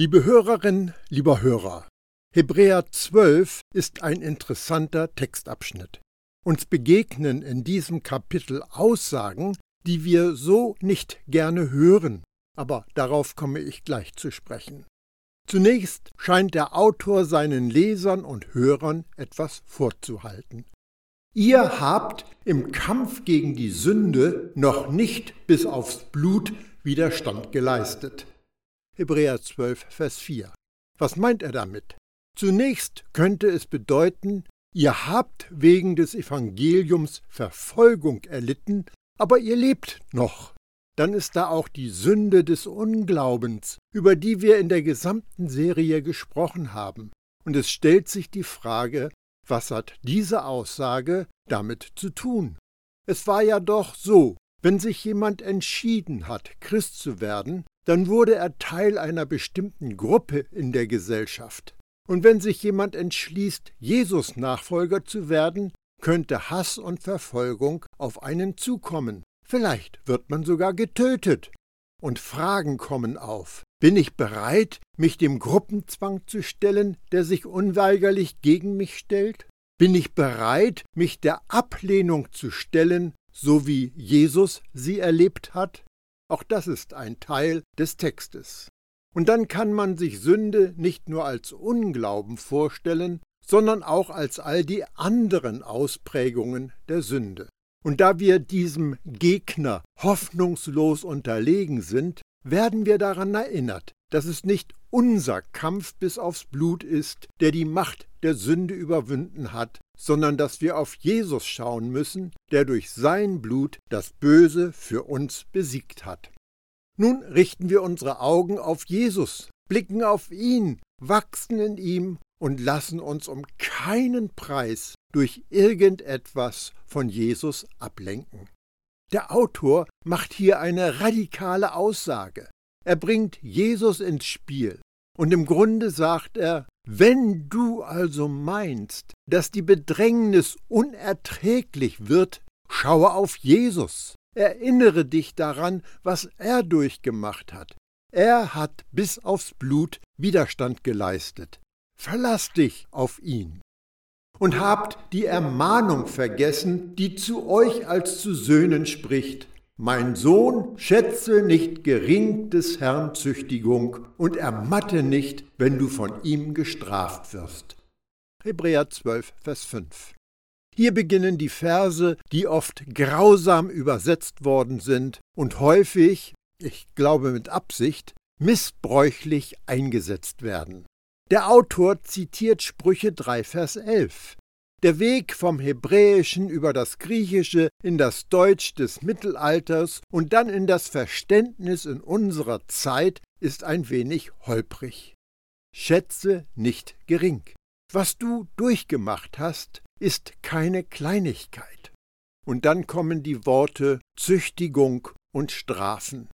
Liebe Hörerin, lieber Hörer, Hebräer 12 ist ein interessanter Textabschnitt. Uns begegnen in diesem Kapitel Aussagen, die wir so nicht gerne hören, aber darauf komme ich gleich zu sprechen. Zunächst scheint der Autor seinen Lesern und Hörern etwas vorzuhalten. Ihr habt im Kampf gegen die Sünde noch nicht bis aufs Blut Widerstand geleistet. Hebräer 12, Vers 4. Was meint er damit? Zunächst könnte es bedeuten, ihr habt wegen des Evangeliums Verfolgung erlitten, aber ihr lebt noch. Dann ist da auch die Sünde des Unglaubens, über die wir in der gesamten Serie gesprochen haben. Und es stellt sich die Frage, was hat diese Aussage damit zu tun? Es war ja doch so, wenn sich jemand entschieden hat, Christ zu werden, dann wurde er Teil einer bestimmten Gruppe in der Gesellschaft. Und wenn sich jemand entschließt, Jesus Nachfolger zu werden, könnte Hass und Verfolgung auf einen zukommen. Vielleicht wird man sogar getötet. Und Fragen kommen auf. Bin ich bereit, mich dem Gruppenzwang zu stellen, der sich unweigerlich gegen mich stellt? Bin ich bereit, mich der Ablehnung zu stellen, so wie Jesus sie erlebt hat? Auch das ist ein Teil des Textes. Und dann kann man sich Sünde nicht nur als Unglauben vorstellen, sondern auch als all die anderen Ausprägungen der Sünde. Und da wir diesem Gegner hoffnungslos unterlegen sind, werden wir daran erinnert, dass es nicht unser Kampf bis aufs Blut ist, der die Macht der Sünde überwunden hat, sondern dass wir auf Jesus schauen müssen, der durch sein Blut das Böse für uns besiegt hat. Nun richten wir unsere Augen auf Jesus, blicken auf ihn, wachsen in ihm und lassen uns um keinen Preis durch irgendetwas von Jesus ablenken. Der Autor macht hier eine radikale Aussage. Er bringt Jesus ins Spiel und im Grunde sagt er, wenn du also meinst, dass die Bedrängnis unerträglich wird, schaue auf Jesus. Erinnere dich daran, was er durchgemacht hat. Er hat bis aufs Blut Widerstand geleistet. Verlass dich auf ihn. Und habt die Ermahnung vergessen, die zu euch als zu Söhnen spricht. Mein Sohn, schätze nicht gering des Herrn Züchtigung und ermatte nicht, wenn du von ihm gestraft wirst. Hebräer 12, Vers 5. Hier beginnen die Verse, die oft grausam übersetzt worden sind und häufig, ich glaube mit Absicht, missbräuchlich eingesetzt werden. Der Autor zitiert Sprüche 3, Vers 11. Der Weg vom Hebräischen über das Griechische in das Deutsch des Mittelalters und dann in das Verständnis in unserer Zeit ist ein wenig holprig. Schätze nicht gering. Was du durchgemacht hast, ist keine Kleinigkeit. Und dann kommen die Worte Züchtigung und Strafen.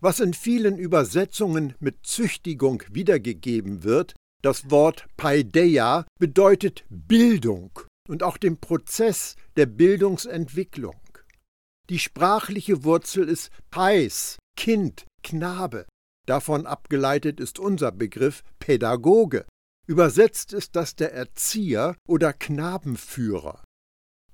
Was in vielen Übersetzungen mit Züchtigung wiedergegeben wird, das Wort Paideia bedeutet Bildung und auch den Prozess der Bildungsentwicklung. Die sprachliche Wurzel ist Pais, Kind, Knabe. Davon abgeleitet ist unser Begriff Pädagoge. Übersetzt ist das der Erzieher oder Knabenführer.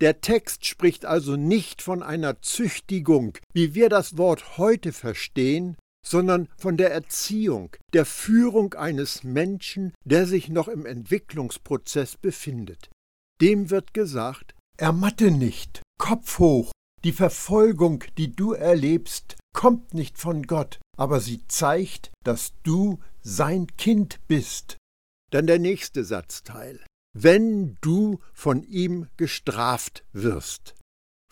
Der Text spricht also nicht von einer Züchtigung, wie wir das Wort heute verstehen, sondern von der Erziehung, der Führung eines Menschen, der sich noch im Entwicklungsprozess befindet. Dem wird gesagt, ermatte nicht, Kopf hoch, die Verfolgung, die du erlebst, kommt nicht von Gott, aber sie zeigt, dass du sein Kind bist. Dann der nächste Satzteil. Wenn du von ihm gestraft wirst.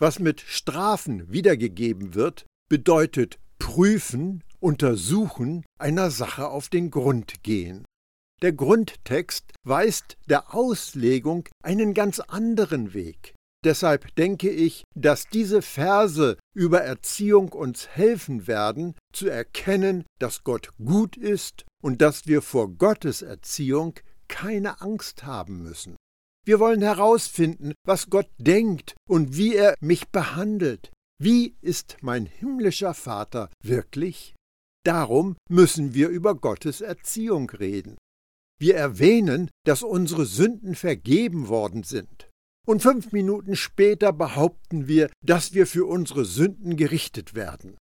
Was mit Strafen wiedergegeben wird, bedeutet prüfen Untersuchen einer Sache auf den Grund gehen. Der Grundtext weist der Auslegung einen ganz anderen Weg. Deshalb denke ich, dass diese Verse über Erziehung uns helfen werden, zu erkennen, dass Gott gut ist und dass wir vor Gottes Erziehung keine Angst haben müssen. Wir wollen herausfinden, was Gott denkt und wie er mich behandelt. Wie ist mein himmlischer Vater wirklich? Darum müssen wir über Gottes Erziehung reden. Wir erwähnen, dass unsere Sünden vergeben worden sind. Und fünf Minuten später behaupten wir, dass wir für unsere Sünden gerichtet werden.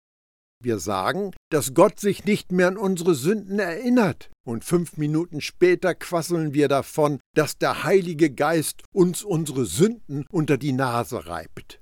Wir sagen, dass Gott sich nicht mehr an unsere Sünden erinnert, und fünf Minuten später quasseln wir davon, dass der Heilige Geist uns unsere Sünden unter die Nase reibt.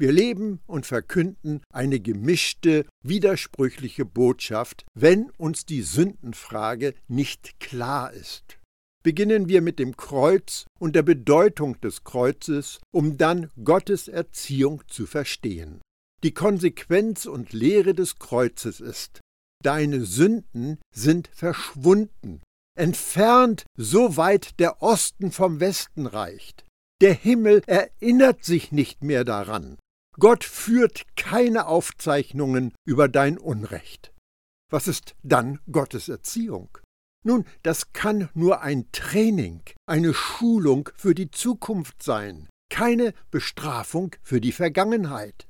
Wir leben und verkünden eine gemischte, widersprüchliche Botschaft, wenn uns die Sündenfrage nicht klar ist. Beginnen wir mit dem Kreuz und der Bedeutung des Kreuzes, um dann Gottes Erziehung zu verstehen. Die Konsequenz und Lehre des Kreuzes ist, deine Sünden sind verschwunden, entfernt, so weit der Osten vom Westen reicht. Der Himmel erinnert sich nicht mehr daran. Gott führt keine Aufzeichnungen über dein Unrecht. Was ist dann Gottes Erziehung? Nun, das kann nur ein Training, eine Schulung für die Zukunft sein, keine Bestrafung für die Vergangenheit.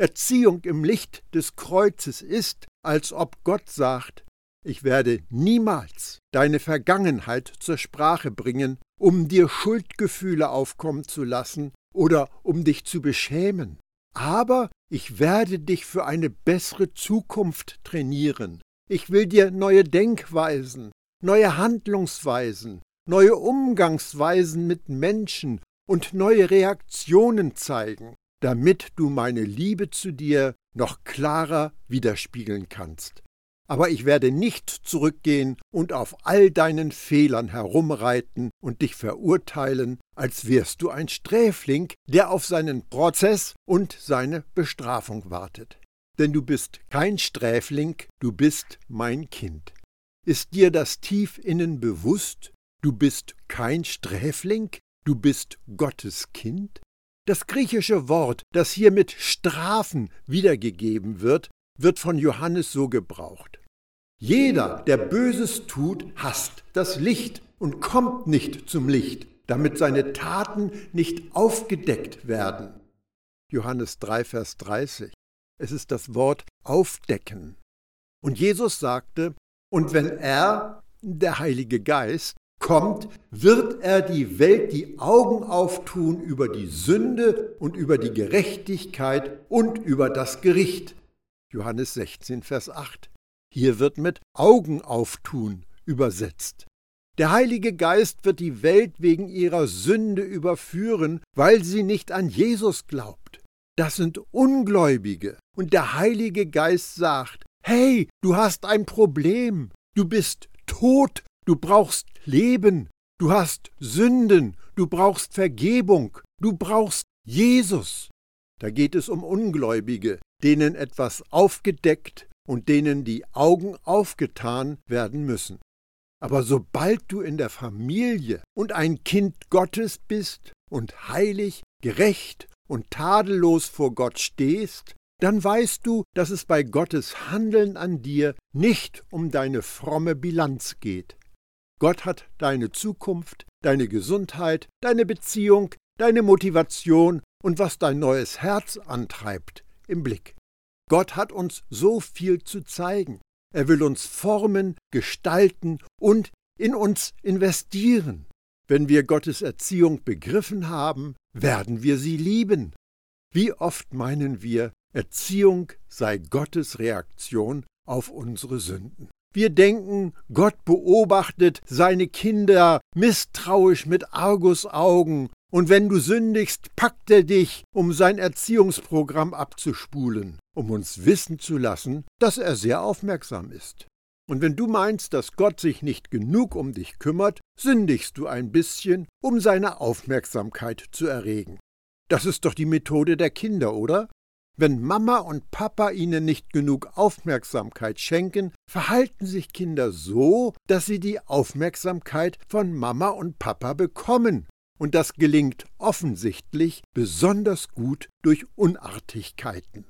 Erziehung im Licht des Kreuzes ist, als ob Gott sagt, ich werde niemals deine Vergangenheit zur Sprache bringen, um dir Schuldgefühle aufkommen zu lassen oder um dich zu beschämen. Aber ich werde dich für eine bessere Zukunft trainieren. Ich will dir neue Denkweisen, neue Handlungsweisen, neue Umgangsweisen mit Menschen und neue Reaktionen zeigen, damit du meine Liebe zu dir noch klarer widerspiegeln kannst. Aber ich werde nicht zurückgehen und auf all deinen Fehlern herumreiten und dich verurteilen, als wärst du ein Sträfling, der auf seinen Prozess und seine Bestrafung wartet. Denn du bist kein Sträfling, du bist mein Kind. Ist dir das tief innen bewusst? Du bist kein Sträfling, du bist Gottes Kind? Das griechische Wort, das hier mit Strafen wiedergegeben wird, wird von Johannes so gebraucht. Jeder, der Böses tut, hasst das Licht und kommt nicht zum Licht, damit seine Taten nicht aufgedeckt werden. Johannes 3, Vers 30. Es ist das Wort aufdecken. Und Jesus sagte, und wenn er, der Heilige Geist, kommt, wird er die Welt die Augen auftun über die Sünde und über die Gerechtigkeit und über das Gericht. Johannes 16, Vers 8. Hier wird mit Augen auftun übersetzt. Der Heilige Geist wird die Welt wegen ihrer Sünde überführen, weil sie nicht an Jesus glaubt. Das sind Ungläubige. Und der Heilige Geist sagt, Hey, du hast ein Problem. Du bist tot. Du brauchst Leben. Du hast Sünden. Du brauchst Vergebung. Du brauchst Jesus. Da geht es um Ungläubige, denen etwas aufgedeckt und denen die Augen aufgetan werden müssen. Aber sobald du in der Familie und ein Kind Gottes bist und heilig, gerecht und tadellos vor Gott stehst, dann weißt du, dass es bei Gottes Handeln an dir nicht um deine fromme Bilanz geht. Gott hat deine Zukunft, deine Gesundheit, deine Beziehung, deine Motivation und was dein neues Herz antreibt im Blick. Gott hat uns so viel zu zeigen. Er will uns formen, gestalten und in uns investieren. Wenn wir Gottes Erziehung begriffen haben, werden wir sie lieben. Wie oft meinen wir, Erziehung sei Gottes Reaktion auf unsere Sünden. Wir denken, Gott beobachtet seine Kinder misstrauisch mit Argusaugen, und wenn du sündigst, packt er dich, um sein Erziehungsprogramm abzuspulen, um uns wissen zu lassen, dass er sehr aufmerksam ist. Und wenn du meinst, dass Gott sich nicht genug um dich kümmert, sündigst du ein bisschen, um seine Aufmerksamkeit zu erregen. Das ist doch die Methode der Kinder, oder? Wenn Mama und Papa ihnen nicht genug Aufmerksamkeit schenken, verhalten sich Kinder so, dass sie die Aufmerksamkeit von Mama und Papa bekommen. Und das gelingt offensichtlich besonders gut durch Unartigkeiten.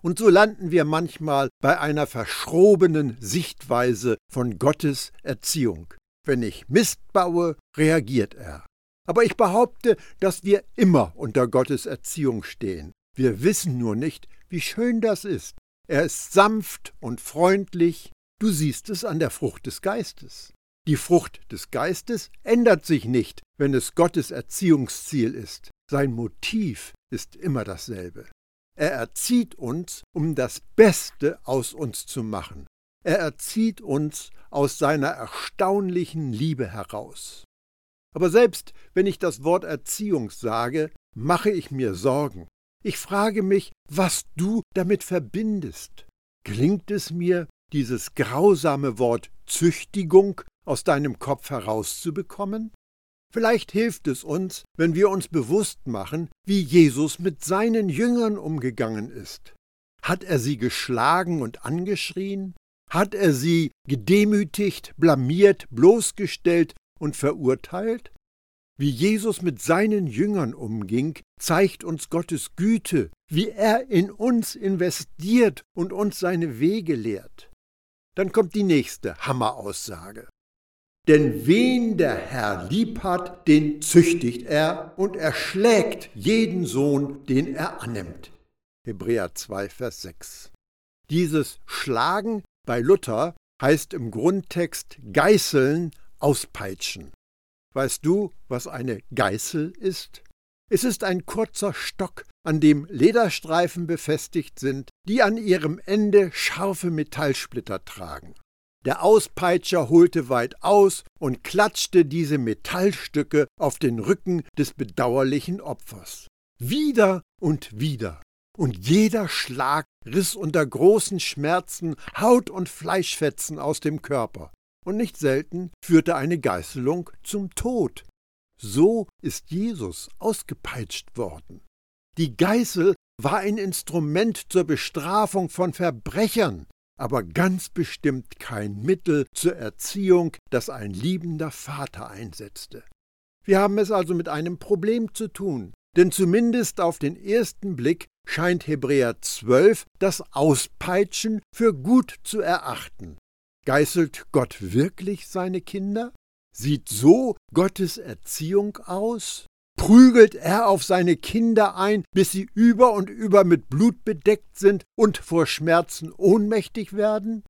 Und so landen wir manchmal bei einer verschrobenen Sichtweise von Gottes Erziehung. Wenn ich Mist baue, reagiert er. Aber ich behaupte, dass wir immer unter Gottes Erziehung stehen. Wir wissen nur nicht, wie schön das ist. Er ist sanft und freundlich, Du siehst es an der Frucht des Geistes. Die Frucht des Geistes ändert sich nicht, wenn es Gottes Erziehungsziel ist. Sein Motiv ist immer dasselbe. Er erzieht uns, um das Beste aus uns zu machen. Er erzieht uns aus seiner erstaunlichen Liebe heraus. Aber selbst wenn ich das Wort Erziehung sage, mache ich mir Sorgen. Ich frage mich, was du damit verbindest. Klingt es mir, dieses grausame Wort Züchtigung aus deinem Kopf herauszubekommen? Vielleicht hilft es uns, wenn wir uns bewusst machen, wie Jesus mit seinen Jüngern umgegangen ist. Hat er sie geschlagen und angeschrien? Hat er sie gedemütigt, blamiert, bloßgestellt und verurteilt? Wie Jesus mit seinen Jüngern umging, zeigt uns Gottes Güte, wie er in uns investiert und uns seine Wege lehrt. Dann kommt die nächste Hammeraussage. Denn wen der Herr lieb hat, den züchtigt er und erschlägt jeden Sohn, den er annimmt. Hebräer 2, Vers 6. Dieses Schlagen bei Luther heißt im Grundtext Geißeln, auspeitschen. Weißt du, was eine Geißel ist? Es ist ein kurzer Stock, an dem Lederstreifen befestigt sind, die an ihrem Ende scharfe Metallsplitter tragen. Der Auspeitscher holte weit aus und klatschte diese Metallstücke auf den Rücken des bedauerlichen Opfers. Wieder und wieder. Und jeder Schlag riss unter großen Schmerzen Haut und Fleischfetzen aus dem Körper. Und nicht selten führte eine Geißelung zum Tod. So ist Jesus ausgepeitscht worden. Die Geißel war ein Instrument zur Bestrafung von Verbrechern, aber ganz bestimmt kein Mittel zur Erziehung, das ein liebender Vater einsetzte. Wir haben es also mit einem Problem zu tun, denn zumindest auf den ersten Blick scheint Hebräer 12 das Auspeitschen für gut zu erachten. Geißelt Gott wirklich seine Kinder? Sieht so Gottes Erziehung aus? Prügelt er auf seine Kinder ein, bis sie über und über mit Blut bedeckt sind und vor Schmerzen ohnmächtig werden?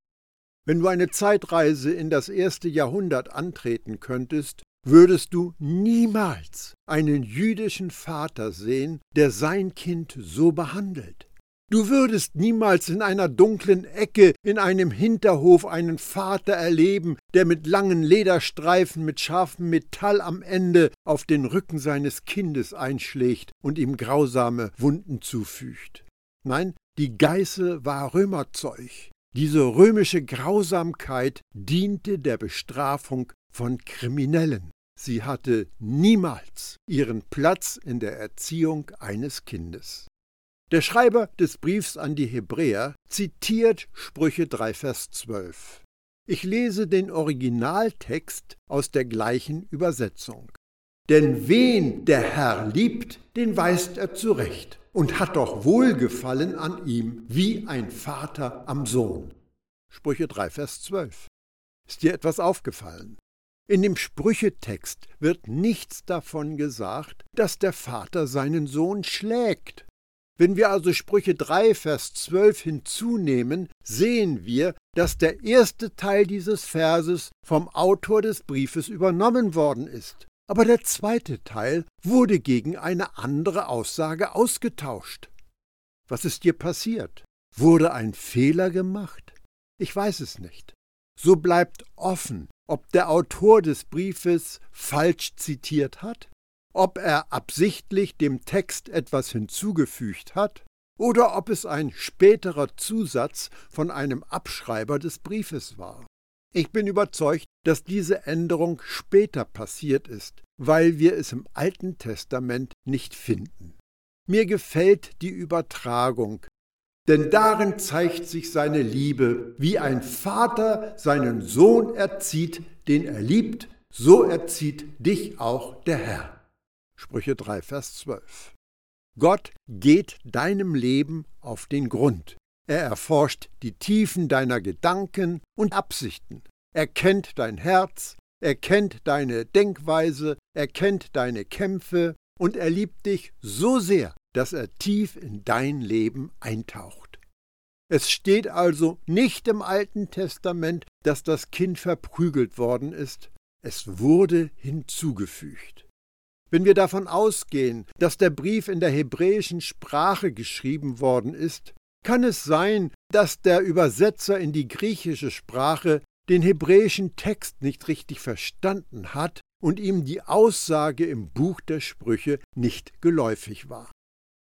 Wenn du eine Zeitreise in das erste Jahrhundert antreten könntest, würdest du niemals einen jüdischen Vater sehen, der sein Kind so behandelt. Du würdest niemals in einer dunklen Ecke in einem Hinterhof einen Vater erleben, der mit langen Lederstreifen mit scharfem Metall am Ende auf den Rücken seines Kindes einschlägt und ihm grausame Wunden zufügt. Nein, die Geißel war Römerzeug. Diese römische Grausamkeit diente der Bestrafung von Kriminellen. Sie hatte niemals ihren Platz in der Erziehung eines Kindes. Der Schreiber des Briefs an die Hebräer zitiert Sprüche 3, Vers 12. Ich lese den Originaltext aus der gleichen Übersetzung. Denn wen der Herr liebt, den weist er zurecht und hat doch Wohlgefallen an ihm, wie ein Vater am Sohn. Sprüche 3, Vers 12. Ist dir etwas aufgefallen? In dem Sprüchetext wird nichts davon gesagt, dass der Vater seinen Sohn schlägt. Wenn wir also Sprüche 3, Vers 12 hinzunehmen, sehen wir, dass der erste Teil dieses Verses vom Autor des Briefes übernommen worden ist. Aber der zweite Teil wurde gegen eine andere Aussage ausgetauscht. Was ist dir passiert? Wurde ein Fehler gemacht? Ich weiß es nicht. So bleibt offen, ob der Autor des Briefes falsch zitiert hat ob er absichtlich dem Text etwas hinzugefügt hat oder ob es ein späterer Zusatz von einem Abschreiber des Briefes war. Ich bin überzeugt, dass diese Änderung später passiert ist, weil wir es im Alten Testament nicht finden. Mir gefällt die Übertragung, denn darin zeigt sich seine Liebe, wie ein Vater seinen Sohn erzieht, den er liebt, so erzieht dich auch der Herr. Sprüche 3, Vers 12. Gott geht deinem Leben auf den Grund. Er erforscht die Tiefen deiner Gedanken und Absichten. Er kennt dein Herz, er kennt deine Denkweise, er kennt deine Kämpfe und er liebt dich so sehr, dass er tief in dein Leben eintaucht. Es steht also nicht im Alten Testament, dass das Kind verprügelt worden ist, es wurde hinzugefügt. Wenn wir davon ausgehen, dass der Brief in der hebräischen Sprache geschrieben worden ist, kann es sein, dass der Übersetzer in die griechische Sprache den hebräischen Text nicht richtig verstanden hat und ihm die Aussage im Buch der Sprüche nicht geläufig war.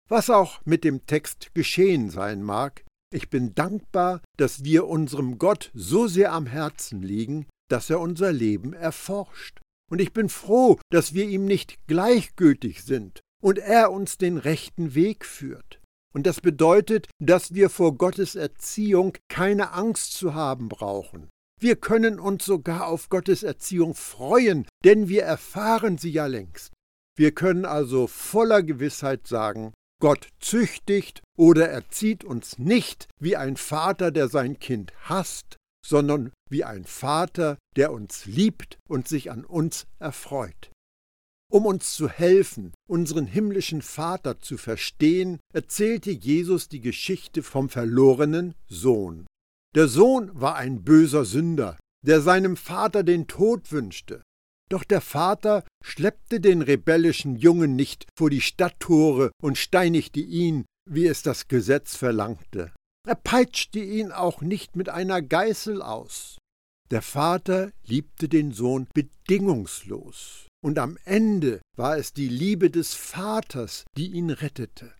Was auch mit dem Text geschehen sein mag, ich bin dankbar, dass wir unserem Gott so sehr am Herzen liegen, dass er unser Leben erforscht. Und ich bin froh, dass wir ihm nicht gleichgültig sind und er uns den rechten Weg führt. Und das bedeutet, dass wir vor Gottes Erziehung keine Angst zu haben brauchen. Wir können uns sogar auf Gottes Erziehung freuen, denn wir erfahren sie ja längst. Wir können also voller Gewissheit sagen, Gott züchtigt oder erzieht uns nicht wie ein Vater, der sein Kind hasst, sondern wie ein Vater, der uns liebt und sich an uns erfreut. Um uns zu helfen, unseren himmlischen Vater zu verstehen, erzählte Jesus die Geschichte vom verlorenen Sohn. Der Sohn war ein böser Sünder, der seinem Vater den Tod wünschte. Doch der Vater schleppte den rebellischen Jungen nicht vor die Stadttore und steinigte ihn, wie es das Gesetz verlangte. Er peitschte ihn auch nicht mit einer Geißel aus. Der Vater liebte den Sohn bedingungslos, und am Ende war es die Liebe des Vaters, die ihn rettete.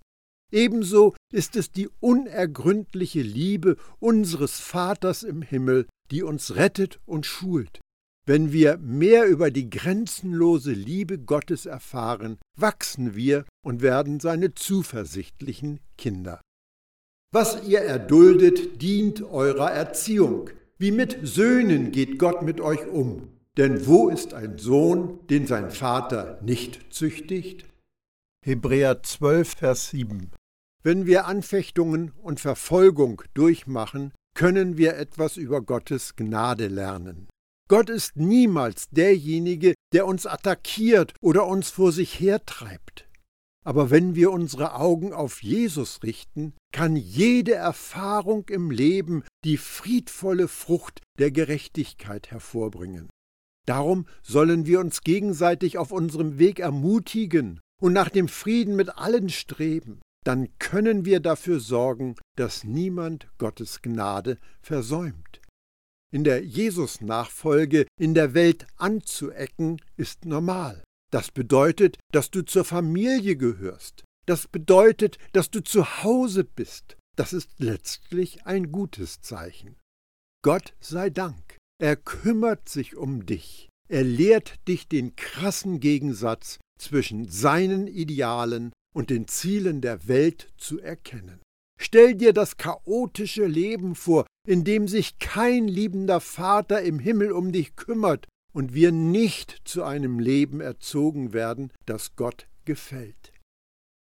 Ebenso ist es die unergründliche Liebe unseres Vaters im Himmel, die uns rettet und schult. Wenn wir mehr über die grenzenlose Liebe Gottes erfahren, wachsen wir und werden seine zuversichtlichen Kinder. Was ihr erduldet, dient eurer Erziehung. Wie mit Söhnen geht Gott mit euch um. Denn wo ist ein Sohn, den sein Vater nicht züchtigt? Hebräer 12, Vers 7. Wenn wir Anfechtungen und Verfolgung durchmachen, können wir etwas über Gottes Gnade lernen. Gott ist niemals derjenige, der uns attackiert oder uns vor sich hertreibt. Aber wenn wir unsere Augen auf Jesus richten, kann jede Erfahrung im Leben die friedvolle Frucht der Gerechtigkeit hervorbringen. Darum sollen wir uns gegenseitig auf unserem Weg ermutigen und nach dem Frieden mit allen streben. Dann können wir dafür sorgen, dass niemand Gottes Gnade versäumt. In der Jesus-Nachfolge in der Welt anzuecken, ist normal. Das bedeutet, dass du zur Familie gehörst. Das bedeutet, dass du zu Hause bist. Das ist letztlich ein gutes Zeichen. Gott sei Dank. Er kümmert sich um dich. Er lehrt dich den krassen Gegensatz zwischen seinen Idealen und den Zielen der Welt zu erkennen. Stell dir das chaotische Leben vor, in dem sich kein liebender Vater im Himmel um dich kümmert und wir nicht zu einem Leben erzogen werden, das Gott gefällt.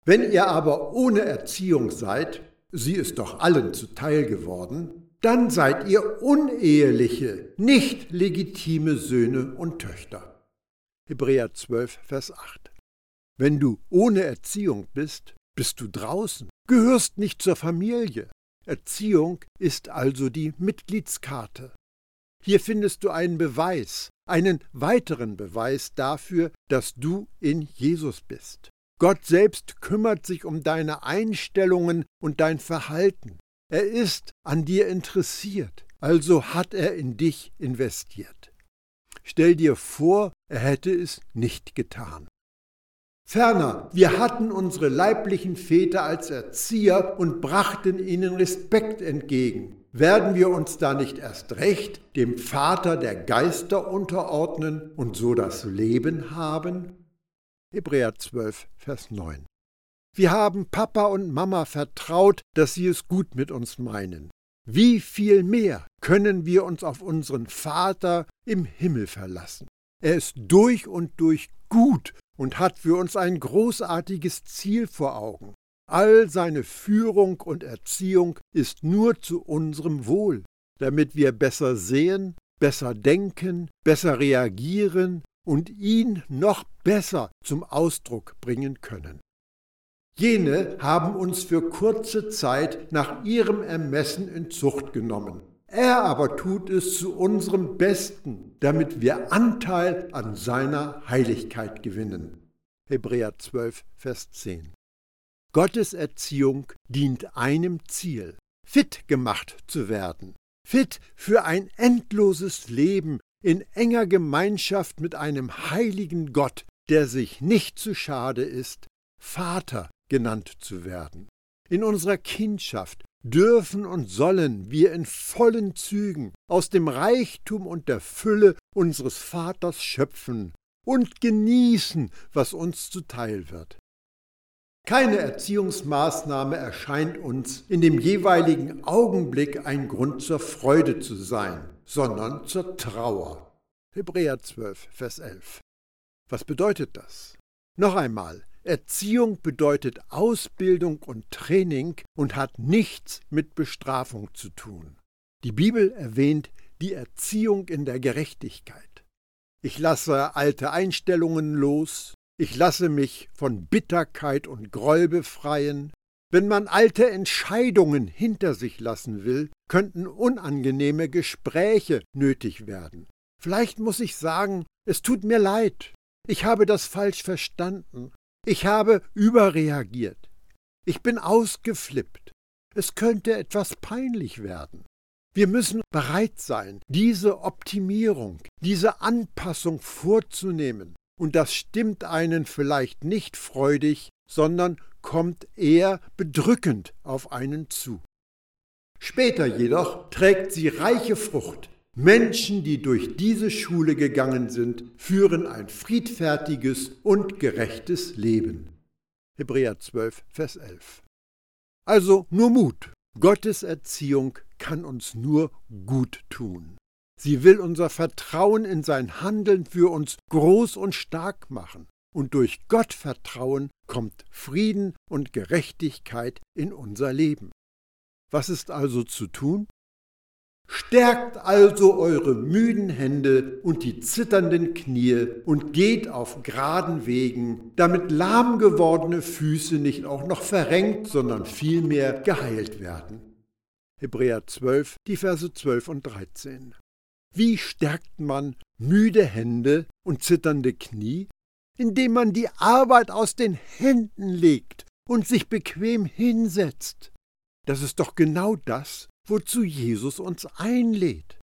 Wenn ihr aber ohne Erziehung seid, sie ist doch allen zuteil geworden, dann seid ihr uneheliche, nicht legitime Söhne und Töchter. Hebräer 12, Vers 8. Wenn du ohne Erziehung bist, bist du draußen, gehörst nicht zur Familie. Erziehung ist also die Mitgliedskarte. Hier findest du einen Beweis, einen weiteren Beweis dafür, dass du in Jesus bist. Gott selbst kümmert sich um deine Einstellungen und dein Verhalten. Er ist an dir interessiert, also hat er in dich investiert. Stell dir vor, er hätte es nicht getan. Ferner, wir hatten unsere leiblichen Väter als Erzieher und brachten ihnen Respekt entgegen. Werden wir uns da nicht erst recht dem Vater der Geister unterordnen und so das Leben haben? Hebräer 12, Vers 9. Wir haben Papa und Mama vertraut, dass sie es gut mit uns meinen. Wie viel mehr können wir uns auf unseren Vater im Himmel verlassen? Er ist durch und durch gut und hat für uns ein großartiges Ziel vor Augen. All seine Führung und Erziehung ist nur zu unserem Wohl, damit wir besser sehen, besser denken, besser reagieren und ihn noch besser zum Ausdruck bringen können. Jene haben uns für kurze Zeit nach ihrem Ermessen in Zucht genommen. Er aber tut es zu unserem Besten, damit wir Anteil an seiner Heiligkeit gewinnen. Hebräer 12, Vers 10. Gottes Erziehung dient einem Ziel, fit gemacht zu werden, fit für ein endloses Leben in enger Gemeinschaft mit einem heiligen Gott, der sich nicht zu schade ist, Vater genannt zu werden. In unserer Kindschaft dürfen und sollen wir in vollen Zügen aus dem Reichtum und der Fülle unseres Vaters schöpfen und genießen, was uns zuteil wird. Keine Erziehungsmaßnahme erscheint uns in dem jeweiligen Augenblick ein Grund zur Freude zu sein, sondern zur Trauer. Hebräer 12, Vers 11. Was bedeutet das? Noch einmal, Erziehung bedeutet Ausbildung und Training und hat nichts mit Bestrafung zu tun. Die Bibel erwähnt die Erziehung in der Gerechtigkeit. Ich lasse alte Einstellungen los, ich lasse mich von Bitterkeit und Groll befreien. Wenn man alte Entscheidungen hinter sich lassen will, könnten unangenehme Gespräche nötig werden. Vielleicht muss ich sagen, es tut mir leid, ich habe das falsch verstanden ich habe überreagiert. Ich bin ausgeflippt. Es könnte etwas peinlich werden. Wir müssen bereit sein, diese Optimierung, diese Anpassung vorzunehmen. Und das stimmt einen vielleicht nicht freudig, sondern kommt eher bedrückend auf einen zu. Später jedoch trägt sie reiche Frucht, Menschen, die durch diese Schule gegangen sind, führen ein friedfertiges und gerechtes Leben. Hebräer 12, Vers 11. Also nur Mut. Gottes Erziehung kann uns nur gut tun. Sie will unser Vertrauen in sein Handeln für uns groß und stark machen. Und durch Gottvertrauen kommt Frieden und Gerechtigkeit in unser Leben. Was ist also zu tun? Stärkt also eure müden Hände und die zitternden Knie und geht auf geraden Wegen, damit lahm gewordene Füße nicht auch noch verrenkt, sondern vielmehr geheilt werden. Hebräer 12, die Verse 12 und 13. Wie stärkt man müde Hände und zitternde Knie? Indem man die Arbeit aus den Händen legt und sich bequem hinsetzt. Das ist doch genau das, wozu Jesus uns einlädt.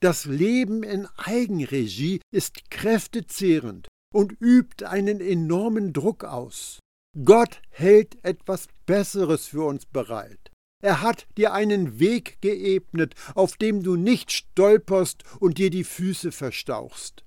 Das Leben in Eigenregie ist kräftezehrend und übt einen enormen Druck aus. Gott hält etwas Besseres für uns bereit. Er hat dir einen Weg geebnet, auf dem du nicht stolperst und dir die Füße verstauchst.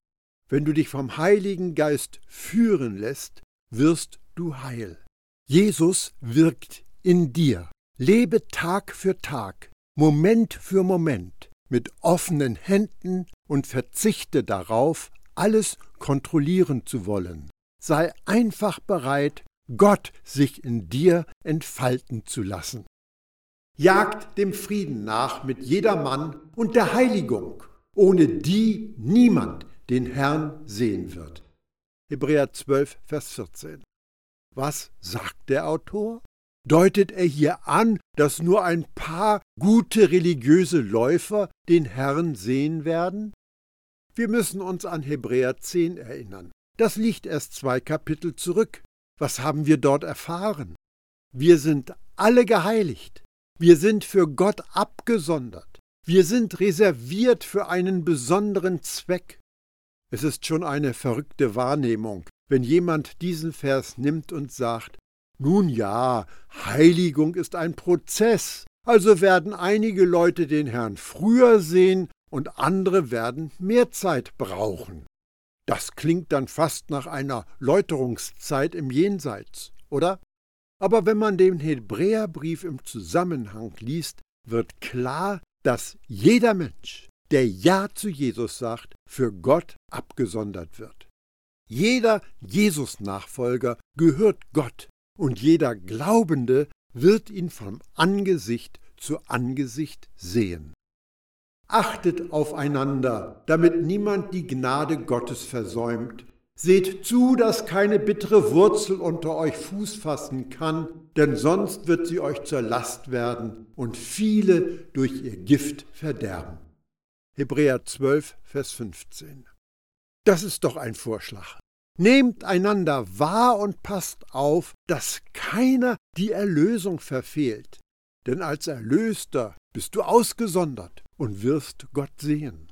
Wenn du dich vom Heiligen Geist führen lässt, wirst du heil. Jesus wirkt in dir. Lebe Tag für Tag Moment für Moment mit offenen Händen und verzichte darauf, alles kontrollieren zu wollen. Sei einfach bereit, Gott sich in dir entfalten zu lassen. Jagt dem Frieden nach mit jedermann und der Heiligung, ohne die niemand den Herrn sehen wird. Hebräer 12, Vers 14. Was sagt der Autor? Deutet er hier an, dass nur ein paar gute religiöse Läufer den Herrn sehen werden? Wir müssen uns an Hebräer 10 erinnern. Das liegt erst zwei Kapitel zurück. Was haben wir dort erfahren? Wir sind alle geheiligt. Wir sind für Gott abgesondert. Wir sind reserviert für einen besonderen Zweck. Es ist schon eine verrückte Wahrnehmung, wenn jemand diesen Vers nimmt und sagt, nun ja, Heiligung ist ein Prozess, also werden einige Leute den Herrn früher sehen und andere werden mehr Zeit brauchen. Das klingt dann fast nach einer Läuterungszeit im Jenseits, oder? Aber wenn man den Hebräerbrief im Zusammenhang liest, wird klar, dass jeder Mensch, der Ja zu Jesus sagt, für Gott abgesondert wird. Jeder Jesus-Nachfolger gehört Gott und jeder Glaubende wird ihn vom Angesicht zu Angesicht sehen. Achtet aufeinander, damit niemand die Gnade Gottes versäumt, Seht zu, dass keine bittere Wurzel unter euch Fuß fassen kann, denn sonst wird sie euch zur Last werden und viele durch ihr Gift verderben. Hebräer 12, Vers 15. Das ist doch ein Vorschlag. Nehmt einander wahr und passt auf, dass keiner die Erlösung verfehlt. Denn als Erlöster bist du ausgesondert und wirst Gott sehen.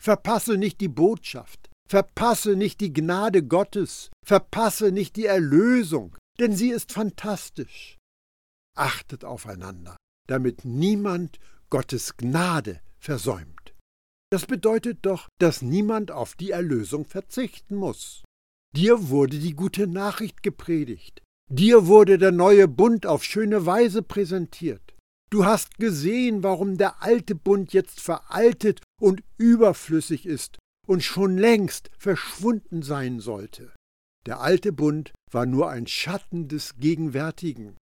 Verpasse nicht die Botschaft, verpasse nicht die Gnade Gottes, verpasse nicht die Erlösung, denn sie ist fantastisch. Achtet aufeinander, damit niemand Gottes Gnade versäumt. Das bedeutet doch, dass niemand auf die Erlösung verzichten muss. Dir wurde die gute Nachricht gepredigt. Dir wurde der neue Bund auf schöne Weise präsentiert. Du hast gesehen, warum der alte Bund jetzt veraltet und überflüssig ist und schon längst verschwunden sein sollte. Der alte Bund war nur ein Schatten des Gegenwärtigen.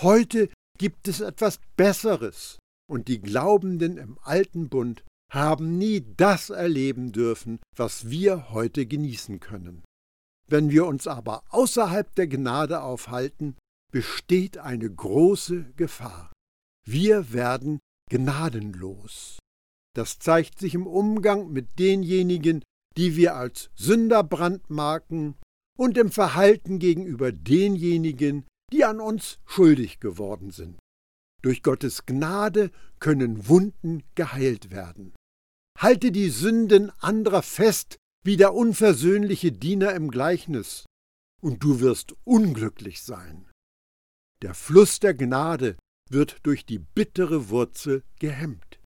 Heute gibt es etwas Besseres, und die Glaubenden im alten Bund haben nie das erleben dürfen, was wir heute genießen können. Wenn wir uns aber außerhalb der Gnade aufhalten, besteht eine große Gefahr. Wir werden gnadenlos. Das zeigt sich im Umgang mit denjenigen, die wir als Sünder brandmarken und im Verhalten gegenüber denjenigen, die an uns schuldig geworden sind. Durch Gottes Gnade können Wunden geheilt werden. Halte die Sünden anderer fest wie der unversöhnliche Diener im Gleichnis, und du wirst unglücklich sein. Der Fluss der Gnade wird durch die bittere Wurzel gehemmt.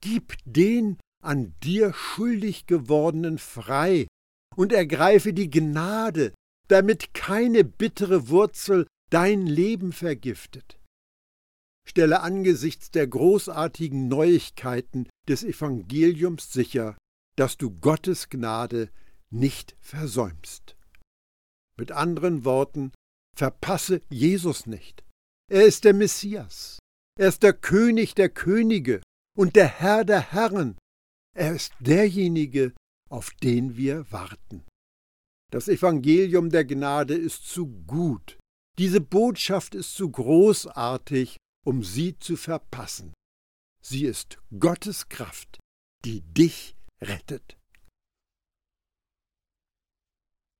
Gib den an dir schuldig gewordenen frei und ergreife die Gnade, damit keine bittere Wurzel dein Leben vergiftet. Stelle angesichts der großartigen Neuigkeiten des Evangeliums sicher, dass du Gottes Gnade nicht versäumst. Mit anderen Worten, verpasse Jesus nicht. Er ist der Messias. Er ist der König der Könige und der Herr der Herren. Er ist derjenige, auf den wir warten. Das Evangelium der Gnade ist zu gut. Diese Botschaft ist zu großartig, um sie zu verpassen. Sie ist Gottes Kraft, die dich rettet.